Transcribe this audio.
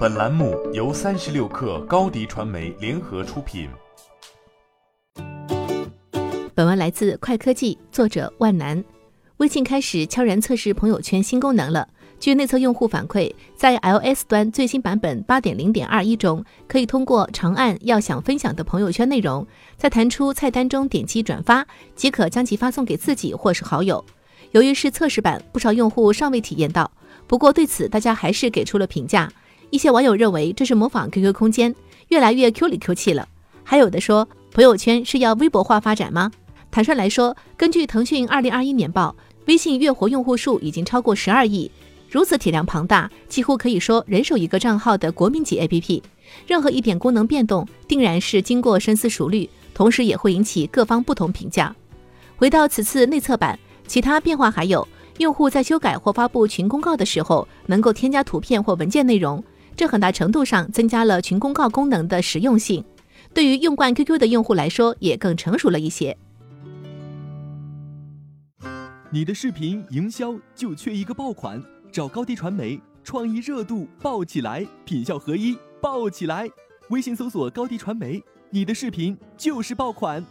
本栏目由三十六氪高低传媒联合出品。本文来自快科技，作者万南。微信开始悄然测试朋友圈新功能了。据内测用户反馈，在 iOS 端最新版本八点零点二一中，可以通过长按要想分享的朋友圈内容，再弹出菜单中点击转发，即可将其发送给自己或是好友。由于是测试版，不少用户尚未体验到。不过对此，大家还是给出了评价。一些网友认为这是模仿 QQ 空间，越来越 Q 里 Q 气了。还有的说，朋友圈是要微博化发展吗？坦率来说，根据腾讯二零二一年报，微信月活用户数已经超过十二亿。如此体量庞大，几乎可以说人手一个账号的国民级 APP，任何一点功能变动，定然是经过深思熟虑，同时也会引起各方不同评价。回到此次内测版，其他变化还有，用户在修改或发布群公告的时候，能够添加图片或文件内容，这很大程度上增加了群公告功能的实用性。对于用惯 QQ 的用户来说，也更成熟了一些。你的视频营销就缺一个爆款。找高低传媒，创意热度爆起来，品效合一爆起来。微信搜索高低传媒，你的视频就是爆款。